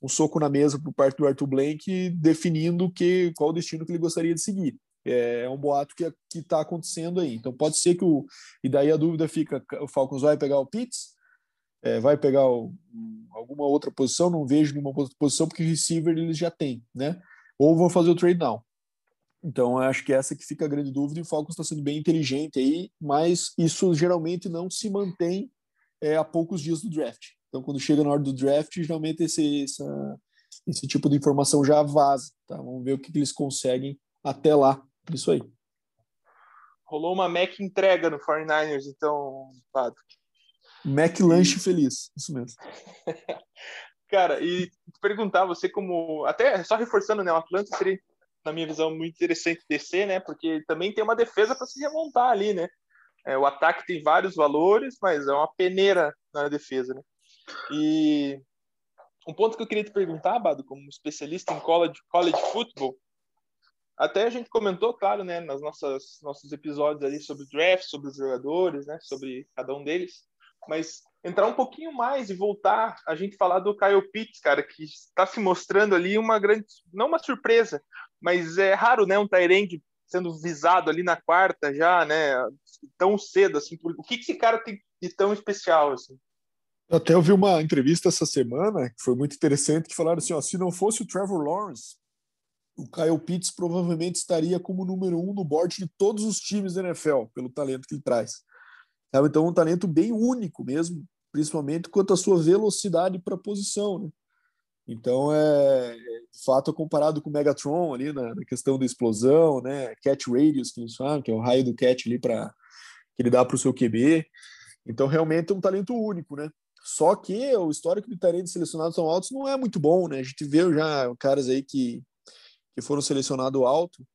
um soco na mesa por parte do Arthur Blank definindo que, qual o destino que ele gostaria de seguir. É, é um boato que está acontecendo aí. Então pode ser que o. E daí a dúvida fica: o Falcons vai pegar o Pitts? É, vai pegar o, alguma outra posição? Não vejo nenhuma outra posição, porque receiver eles já têm, né? Ou vão fazer o trade down. Então, acho que essa que fica a grande dúvida, e o Falcons está sendo bem inteligente aí, mas isso geralmente não se mantém é, a poucos dias do draft. Então, quando chega na hora do draft, geralmente esse, essa, esse tipo de informação já vaza. Tá? Vamos ver o que, que eles conseguem até lá. Isso aí. Rolou uma Mac entrega no 49ers, então, Pado. Mac lanche feliz, isso mesmo. Cara, e perguntar, você como. Até só reforçando, né? O Atlanta seria na minha visão, muito interessante descer, né? Porque também tem uma defesa para se remontar ali, né? É, o ataque tem vários valores, mas é uma peneira na defesa, né? E um ponto que eu queria te perguntar, Bado, como especialista em college, college football, até a gente comentou, claro, né, nas nossas nossos episódios ali sobre o draft, sobre os jogadores, né, sobre cada um deles, mas entrar um pouquinho mais e voltar a gente falar do Kyle Pitts, cara, que está se mostrando ali uma grande, não uma surpresa, mas é raro, né, um Tyrande sendo visado ali na quarta já, né, tão cedo, assim, o que, que esse cara tem de tão especial, assim? Eu até ouvi uma entrevista essa semana, que foi muito interessante, que falaram assim, ó, se não fosse o Trevor Lawrence, o Kyle Pitts provavelmente estaria como número um no board de todos os times da NFL, pelo talento que ele traz. Então, um talento bem único mesmo, principalmente quanto à sua velocidade para a posição, né? Então, é, de fato, comparado com o Megatron ali na, na, questão da explosão, né? Catch radius, que eles falam, que é o raio do catch ali para que ele dá para o seu QB. Então, realmente é um talento único, né? Só que o histórico de talentos selecionados tão altos não é muito bom, né? A gente vê já caras aí que, que foram selecionados alto,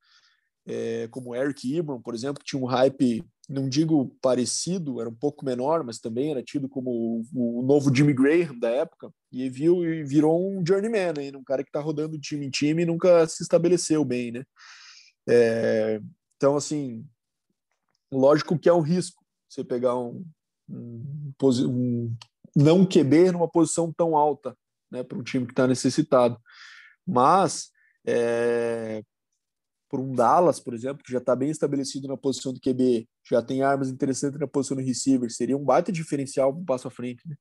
é, como Eric Ebron, por exemplo, que tinha um hype não digo parecido, era um pouco menor, mas também era tido como o, o novo Jimmy Graham da época, e viu e virou um journeyman, aí, um cara que está rodando de time em time e nunca se estabeleceu bem, né? É, então, assim, lógico que é um risco você pegar um, um, um não QB numa posição tão alta, né, para um time que está necessitado. Mas é, por um Dallas, por exemplo, que já está bem estabelecido na posição do QB, já tem armas interessantes na posição do receiver, seria um baita diferencial um passo à frente. Né?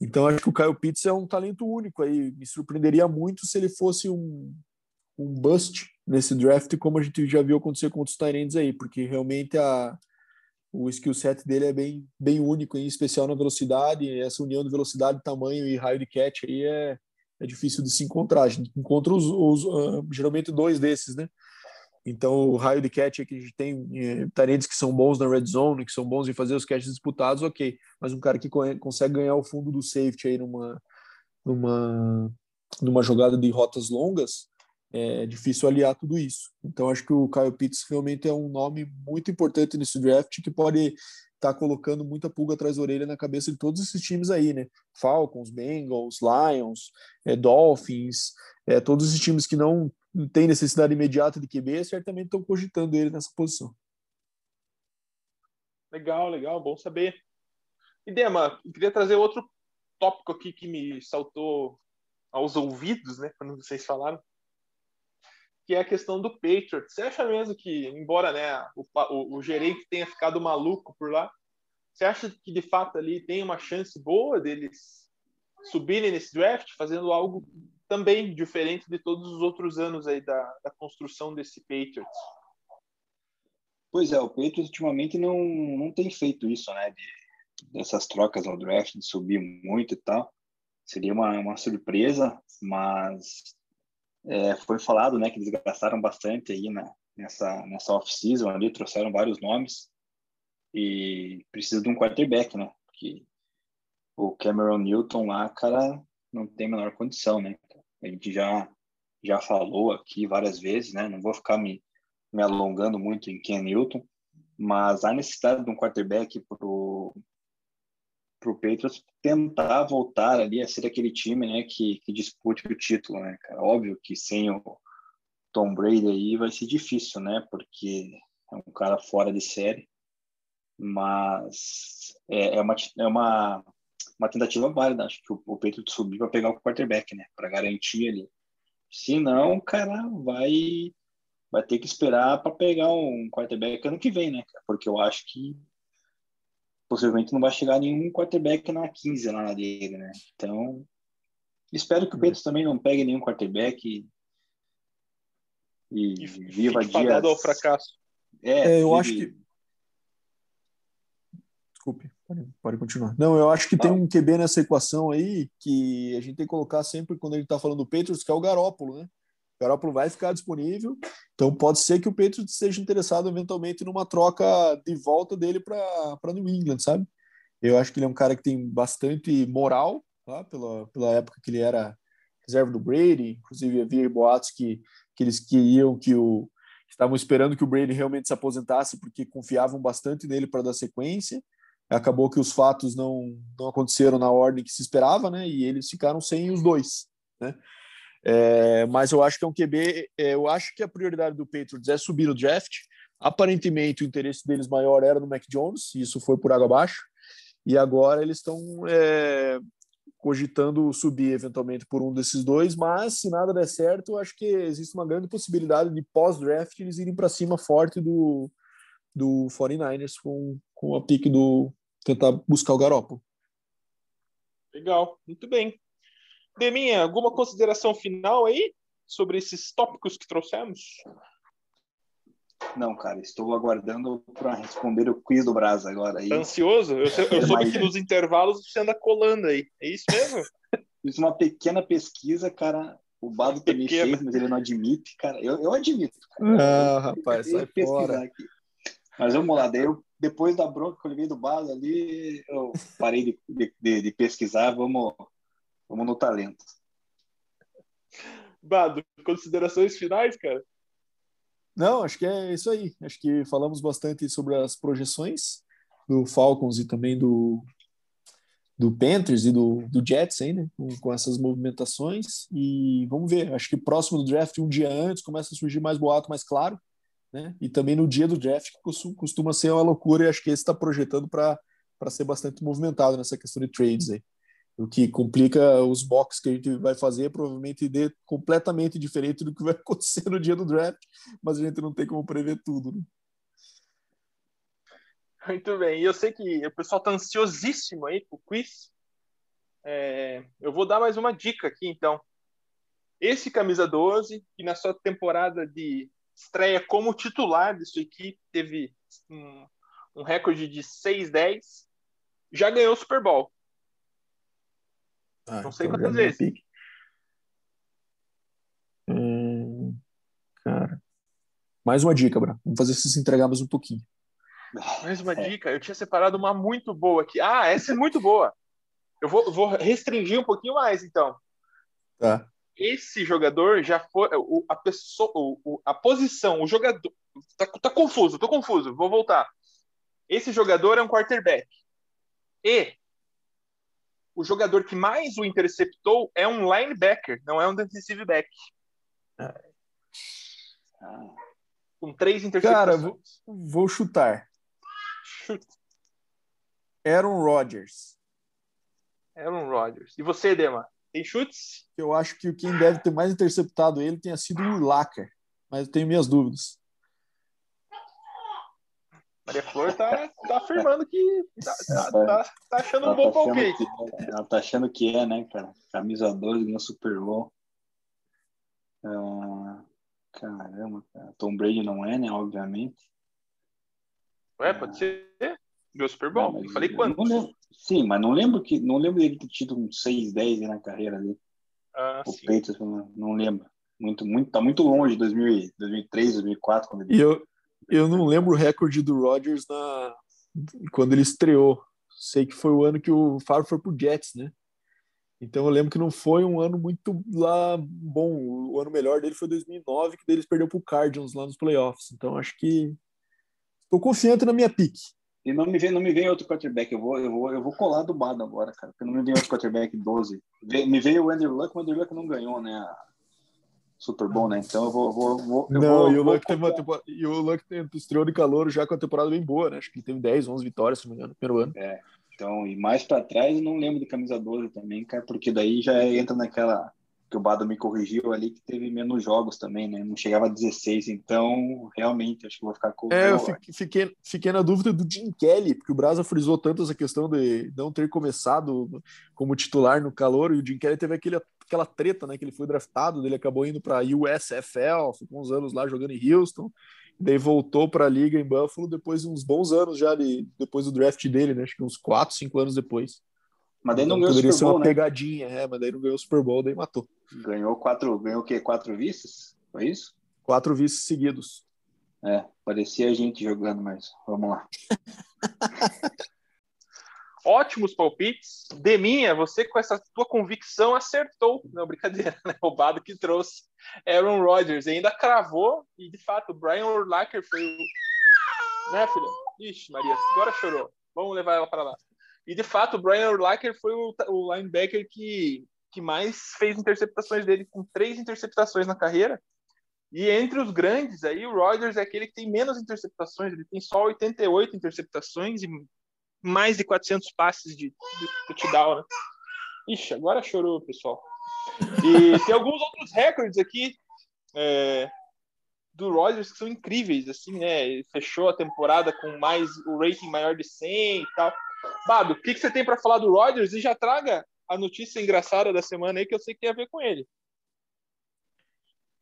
Então, acho que o Kyle Pitts é um talento único aí. Me surpreenderia muito se ele fosse um, um bust nesse draft, como a gente já viu acontecer com outros Tyrants aí, porque realmente a, o skill set dele é bem, bem único, em especial na velocidade. Essa união de velocidade, tamanho e raio de catch aí é, é difícil de se encontrar. A gente encontra os, os uh, geralmente dois desses, né? Então, o raio de catch é que a gente tem é, que são bons na red zone, que são bons em fazer os catches disputados, ok. Mas um cara que consegue ganhar o fundo do safety aí numa, numa, numa jogada de rotas longas, é difícil aliar tudo isso. Então, acho que o Kyle Pitts realmente é um nome muito importante nesse draft que pode estar tá colocando muita pulga atrás da orelha na cabeça de todos esses times aí, né? Falcons, Bengals, Lions, é, Dolphins, é, todos esses times que não têm necessidade imediata de QB, certamente estão cogitando ele nessa posição. Legal, legal, bom saber. E Dema, queria trazer outro tópico aqui que me saltou aos ouvidos, né, quando vocês falaram, que é a questão do Patriots. Você acha mesmo que, embora né, o, o, o, gerente tenha ficado maluco por lá, você acha que de fato ali tem uma chance boa deles subirem nesse draft, fazendo algo também diferente de todos os outros anos aí da, da construção desse Patriots? Pois é, o Patriots ultimamente não, não tem feito isso, né? De, dessas trocas no draft, de subir muito e tal. Seria uma, uma surpresa, mas é, foi falado, né, que eles gastaram bastante aí na, nessa, nessa off-season ali, trouxeram vários nomes. E precisa de um quarterback, né, porque o Cameron Newton lá, cara, não tem a menor condição, né, a gente já, já falou aqui várias vezes, né, não vou ficar me, me alongando muito em Ken Newton, mas a necessidade de um quarterback pro para o Patriots tentar voltar ali a ser aquele time, né, que, que dispute o título, né, cara. Óbvio que sem o Tom Brady aí vai ser difícil, né, porque é um cara fora de série, mas é, é uma é uma uma tentativa válida, acho que o, o Patriots subir para pegar o quarterback, né, para garantir ali. Se não, cara, vai vai ter que esperar para pegar um quarterback ano que vem, né, porque eu acho que possivelmente não vai chegar nenhum quarterback na 15 lá dele, né? Então, espero que o Pedro também não pegue nenhum quarterback e, e, e viva dias... ao fracasso. É, é eu acho que... Desculpe, pode, pode, continuar. Não, eu acho que tem um QB nessa equação aí que a gente tem que colocar sempre quando a gente está falando do Patriots, que é o Garópolo, né? O Garoppolo vai ficar disponível, então pode ser que o Patriots esteja interessado eventualmente numa troca de volta dele para New England, sabe? Eu acho que ele é um cara que tem bastante moral, tá? pela, pela época que ele era reserva do Brady, inclusive havia boatos que, que eles queriam que o estavam esperando que o Brady realmente se aposentasse porque confiavam bastante nele para dar sequência. Acabou que os fatos não, não aconteceram na ordem que se esperava, né? E eles ficaram sem os dois, né? É, mas eu acho que é um QB. É, eu acho que a prioridade do Patriots é subir o draft. Aparentemente, o interesse deles maior era no Mac Jones, e isso foi por água abaixo. E agora eles estão é, cogitando subir eventualmente por um desses dois. Mas se nada der certo, eu acho que existe uma grande possibilidade de pós-draft eles irem para cima forte do, do 49ers com, com a pique do tentar buscar o Garoppolo. Legal, muito bem. Deminha, alguma consideração final aí sobre esses tópicos que trouxemos? Não, cara, estou aguardando para responder o quiz do Brasa agora. Aí. Tá ansioso? Eu, eu soube que nos intervalos você anda colando aí. É isso mesmo? Fiz uma pequena pesquisa, cara. O Bado também fez, mas ele não admite, cara. Eu, eu admito. Cara. Ah, rapaz, sai fora. Aqui. Mas vamos lá, daí eu, depois da bronca que eu levei do Bado ali, eu parei de, de, de pesquisar. Vamos, Vamos no talento. Bado, considerações finais, cara? Não, acho que é isso aí. Acho que falamos bastante sobre as projeções do Falcons e também do, do Panthers e do, do Jets aí, né? Com, com, essas movimentações. E vamos ver. Acho que próximo do draft, um dia antes, começa a surgir mais boato, mais claro. Né? E também no dia do draft, que costuma, costuma ser uma loucura, e acho que esse está projetando para ser bastante movimentado nessa questão de trades aí. O que complica os boxes que a gente vai fazer, provavelmente dê completamente diferente do que vai acontecer no dia do draft, mas a gente não tem como prever tudo. Né? Muito bem, e eu sei que o pessoal está ansiosíssimo aí pro quiz. É, eu vou dar mais uma dica aqui, então. Esse camisa 12, que na sua temporada de estreia como titular de sua equipe teve um, um recorde de 6-10, já ganhou o Super Bowl. Ah, não sei então quantas vezes. Hum, cara. Mais uma dica, Bra. Vamos fazer você se entregar mais um pouquinho. Mais uma é. dica. Eu tinha separado uma muito boa aqui. Ah, essa é muito boa. Eu vou, vou restringir um pouquinho mais, então. Tá. Esse jogador já foi. O, a pessoa. O, a posição, o jogador. Tá, tá confuso, tô confuso. Vou voltar. Esse jogador é um quarterback. E o jogador que mais o interceptou é um linebacker, não é um defensive back. Ah. Com três interceptações. Cara, vou, vou chutar. Chuta. Aaron Rodgers. Aaron Rodgers. E você, Dema? Tem chutes? Eu acho que quem deve ter mais interceptado ele tenha sido o Lacker, mas eu tenho minhas dúvidas. Maria Flor tá, tá afirmando que tá, tá, tá, tá achando ela um bom tá palpite. ela tá achando que é, né, cara? Camisa 12 ganhou Super Bowl. Uh, caramba, cara. Tom Brady não é, né? Obviamente. Ué, pode ser. Ganhou Super Bowl. Não, eu falei quando? sim, mas não lembro que não lembro dele ter tido um 6, 10 na carreira ali. Ah, o Peitos, não, não lembro. Muito, muito, tá muito longe de 2003, 2004. Quando ele... E eu, eu não lembro o recorde do Rodgers na... quando ele estreou. Sei que foi o ano que o Favre foi pro Jets, né? Então eu lembro que não foi um ano muito lá bom. O ano melhor dele foi 2009, que eles perdeu pro Cardinals lá nos playoffs. Então acho que estou confiante na minha pique. E não me vem, não me vem outro quarterback. Eu vou, eu vou, eu vou colar do Bado agora, cara. Porque não me vem outro quarterback 12. Me veio o Andrew Luck, o Andrew Luck não ganhou, né? Super bom, né? Então eu vou. vou, vou eu não, vou, e o Luck teve uma temporada, e o Luck estreou de calor já com a temporada bem boa, né? Acho que ele teve 10, 11 vitórias, se não me engano, no primeiro ano. É. Então, e mais para trás, eu não lembro de camisa 12 também, cara, porque daí já entra naquela que o Bado me corrigiu ali, que teve menos jogos também, né? Não chegava a 16, então realmente acho que vou ficar com. É, eu fiquei, fiquei na dúvida do Jim Kelly, porque o Brasa frisou tanto essa questão de não ter começado como titular no calor, e o Jim Kelly teve aquele aquela treta, né? Que ele foi draftado, ele acabou indo para USFL, ficou uns anos lá jogando em Houston, daí voltou para a liga em Buffalo depois de uns bons anos já de, depois do draft dele, né? Acho que uns 4, 5 anos depois. Mas daí não então, ganhou poderia o Super Bowl, ser uma né? pegadinha, é, mas daí não ganhou o Super Bowl, daí matou. Ganhou quatro, ganhou o quê? Quatro vices? Foi isso? Quatro vices seguidos. É, parecia a gente jogando, mas vamos lá. ótimos palpites. Deminha, você com essa tua convicção acertou. Não, brincadeira, né? Roubado que trouxe Aaron Rodgers. ainda cravou, e de fato, Brian Urlacher foi o. Né, filha? Ixi, Maria, agora chorou. Vamos levar ela para lá. E de fato, Brian Urlacher foi o, o linebacker que, que mais fez interceptações dele, com três interceptações na carreira. E entre os grandes, aí o Rodgers é aquele que tem menos interceptações, ele tem só 88 interceptações e mais de 400 passes de, de touchdown, né? Ixi, agora chorou, pessoal. E tem alguns outros recordes aqui é, do Rodgers que são incríveis, assim, né? Ele fechou a temporada com mais o rating maior de 100 e tal. Bado, o que, que você tem para falar do Rodgers? E já traga a notícia engraçada da semana aí que eu sei que tem a ver com ele.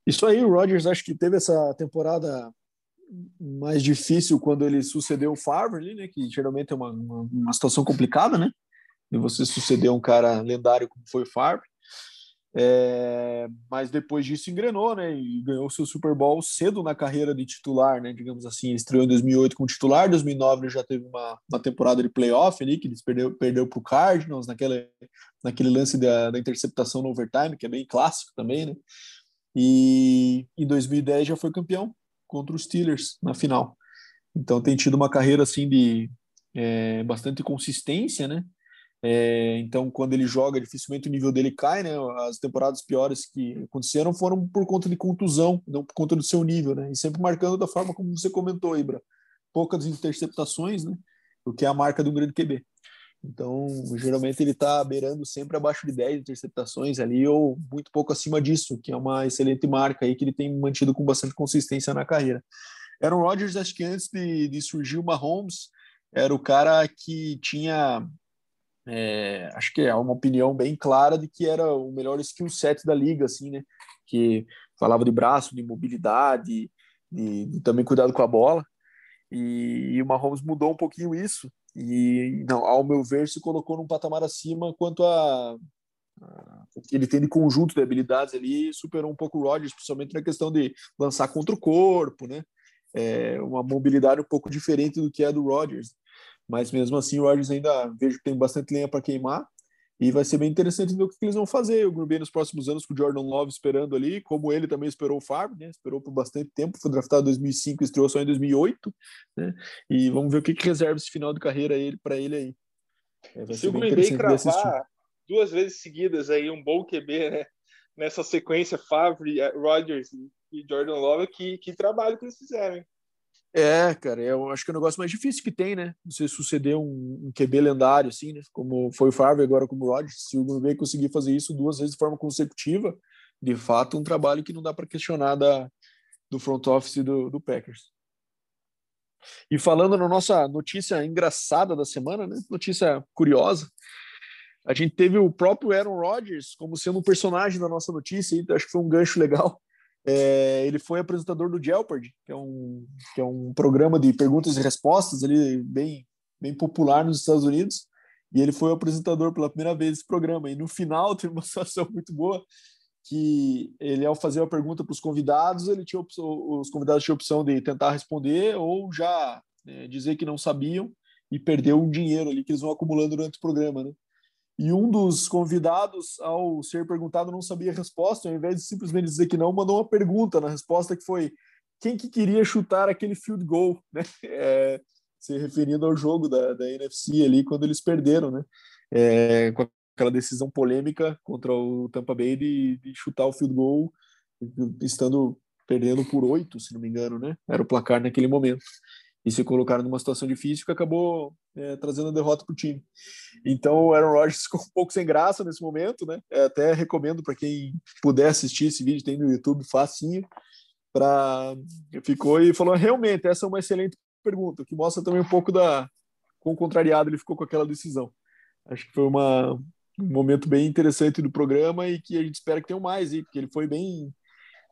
Isso aí, o Rodgers acho que teve essa temporada mais difícil quando ele sucedeu o Favre ali, né? Que geralmente é uma, uma, uma situação complicada, né? E você suceder um cara lendário como foi o Favre. É, mas depois disso engrenou, né? E ganhou seu Super Bowl cedo na carreira de titular, né? Digamos assim, ele estreou em 2008 como titular, em 2009 ele já teve uma, uma temporada de playoff ali que eles perdeu perdeu para o Cardinals naquele naquele lance da, da interceptação no overtime que é bem clássico também, né? E em 2010 já foi campeão contra os Steelers na final. Então tem tido uma carreira assim de é, bastante consistência, né? É, então quando ele joga, dificilmente o nível dele cai, né? As temporadas piores que aconteceram foram por conta de contusão, não por conta do seu nível, né? E sempre marcando da forma como você comentou, Ibra, poucas interceptações, né? O que é a marca do grande QB. Então, geralmente ele está beirando sempre abaixo de 10 interceptações ali, ou muito pouco acima disso, que é uma excelente marca aí que ele tem mantido com bastante consistência na carreira. Aaron Rodgers, acho que antes de, de surgir o Mahomes, era o cara que tinha, é, acho que é uma opinião bem clara de que era o melhor skill set da liga, assim, né? Que falava de braço, de mobilidade, de, de também cuidado com a bola. E, e o Mahomes mudou um pouquinho isso e, não, ao meu ver, se colocou num patamar acima quanto a, ele tem de conjunto de habilidades ali superou um pouco o Rodgers, principalmente na questão de lançar contra o corpo, né? É uma mobilidade um pouco diferente do que é do Rodgers. Mas mesmo assim, o Rodgers ainda vejo que tem bastante lenha para queimar. E vai ser bem interessante ver o que eles vão fazer. O Green Bay nos próximos anos com o Jordan Love esperando ali, como ele também esperou o Favre, né? Esperou por bastante tempo, foi draftado em 2005, estreou só em 2008, né? E vamos ver o que, que reserva esse final de carreira ele para ele aí. É, Se o Green Bay cravar duas vezes seguidas aí um bom QB, né? Nessa sequência Favre, Rodgers e Jordan Love, que, que trabalho que eles fizeram, hein? É, cara, eu acho que é o negócio mais difícil que tem, né? Você suceder um, um QB lendário, assim, né? Como foi o Favre agora como o Rodgers. Se o Green Bay conseguir fazer isso duas vezes de forma consecutiva, de fato, um trabalho que não dá para questionar da, do front office do, do Packers. E falando na nossa notícia engraçada da semana, né? Notícia curiosa. A gente teve o próprio Aaron Rodgers como sendo um personagem da nossa notícia, então acho que foi um gancho legal é, ele foi apresentador do Jeopardy, que é, um, que é um programa de perguntas e respostas ali, bem, bem popular nos Estados Unidos. E ele foi o apresentador pela primeira vez desse programa. E no final teve uma situação muito boa que ele, ao fazer a pergunta para os convidados, ele tinha opção, os convidados tinham a opção de tentar responder ou já né, dizer que não sabiam e perder um dinheiro ali que eles vão acumulando durante o programa, né? E um dos convidados, ao ser perguntado, não sabia a resposta, ao invés de simplesmente dizer que não, mandou uma pergunta na resposta que foi quem que queria chutar aquele field goal, né? É, se referindo ao jogo da, da NFC ali, quando eles perderam, né? É, com aquela decisão polêmica contra o Tampa Bay de, de chutar o field goal, estando perdendo por oito, se não me engano, né? Era o placar naquele momento e se colocaram numa situação difícil que acabou é, trazendo a derrota para o time. Então o Aaron Rodgers ficou um pouco sem graça nesse momento, né? É, até recomendo para quem puder assistir esse vídeo, tem no YouTube facinho, para ficou e falou realmente essa é uma excelente pergunta, que mostra também um pouco da com contrariado ele ficou com aquela decisão. Acho que foi uma, um momento bem interessante do programa e que a gente espera que tenha mais, porque ele foi bem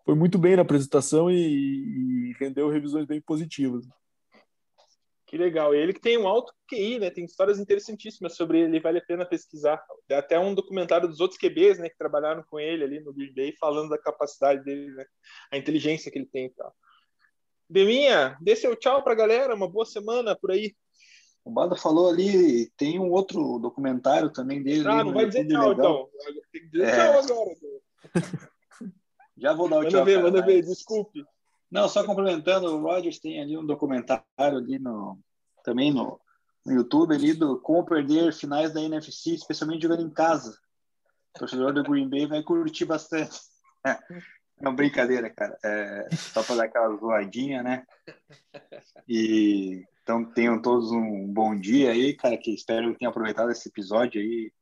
foi muito bem na apresentação e, e rendeu revisões bem positivas. Que legal. Ele que tem um alto QI, né? Tem histórias interessantíssimas sobre ele, vale a pena pesquisar. Tem até um documentário dos outros QBs, né, que trabalharam com ele ali no Green Bay, falando da capacidade dele, né? A inteligência que ele tem e tal. Deminha, dê seu tchau pra galera, uma boa semana por aí. O Bada falou ali, tem um outro documentário também dele. Ah, não vai dizer tchau, legal. então. Tem que dizer é... tchau agora. Já vou dar o manda tchau. Manda ver, manda ver, desculpe. Não, só complementando, o Rogers tem ali um documentário ali no, também no, no YouTube ali do como perder finais da NFC, especialmente jogando em casa. O torcedor do Green Bay vai curtir bastante. É uma brincadeira, cara. É, só para dar aquela zoadinha, né? E então tenham todos um bom dia aí, cara. Que espero que tenham aproveitado esse episódio aí.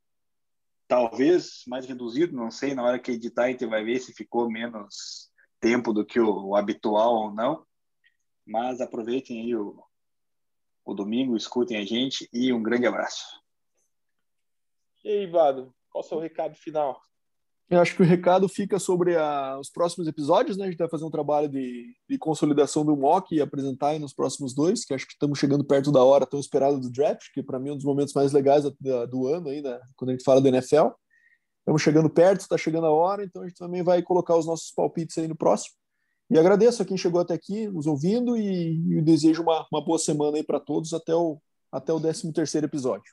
Talvez mais reduzido, não sei. Na hora que editar, a gente vai ver se ficou menos tempo do que o, o habitual ou não. Mas aproveitem aí o, o domingo, escutem a gente e um grande abraço. E aí, Vado, qual o seu recado final? Eu acho que o recado fica sobre a, os próximos episódios, né? A gente vai fazer um trabalho de, de consolidação do mock e apresentar aí nos próximos dois, que acho que estamos chegando perto da hora tão esperada do draft, que para mim é um dos momentos mais legais do, do ano aí, né? Quando a gente fala do NFL. Estamos chegando perto, está chegando a hora, então a gente também vai colocar os nossos palpites aí no próximo. E agradeço a quem chegou até aqui, nos ouvindo, e, e desejo uma, uma boa semana aí para todos até o, até o 13 terceiro episódio.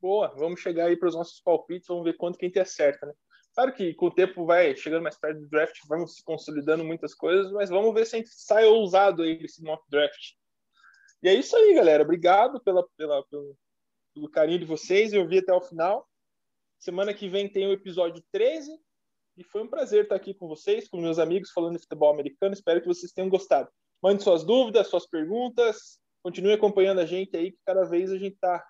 Boa, vamos chegar aí para os nossos palpites, vamos ver quanto que a gente acerta, né? Claro que com o tempo vai chegando mais perto do draft, vamos se consolidando muitas coisas, mas vamos ver se a gente sai ousado aí nesse mock draft. E é isso aí, galera. Obrigado pela, pela, pelo, pelo carinho de vocês. Eu vi até o final. Semana que vem tem o episódio 13. E foi um prazer estar aqui com vocês, com meus amigos, falando de futebol americano. Espero que vocês tenham gostado. Mande suas dúvidas, suas perguntas. Continue acompanhando a gente aí, que cada vez a gente está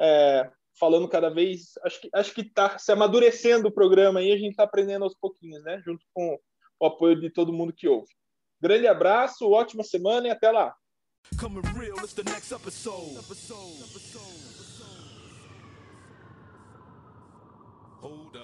é, falando cada vez. Acho que acho que está se amadurecendo o programa aí, a gente está aprendendo aos pouquinhos, né? Junto com o apoio de todo mundo que ouve. Grande abraço, ótima semana e até lá. Hold up.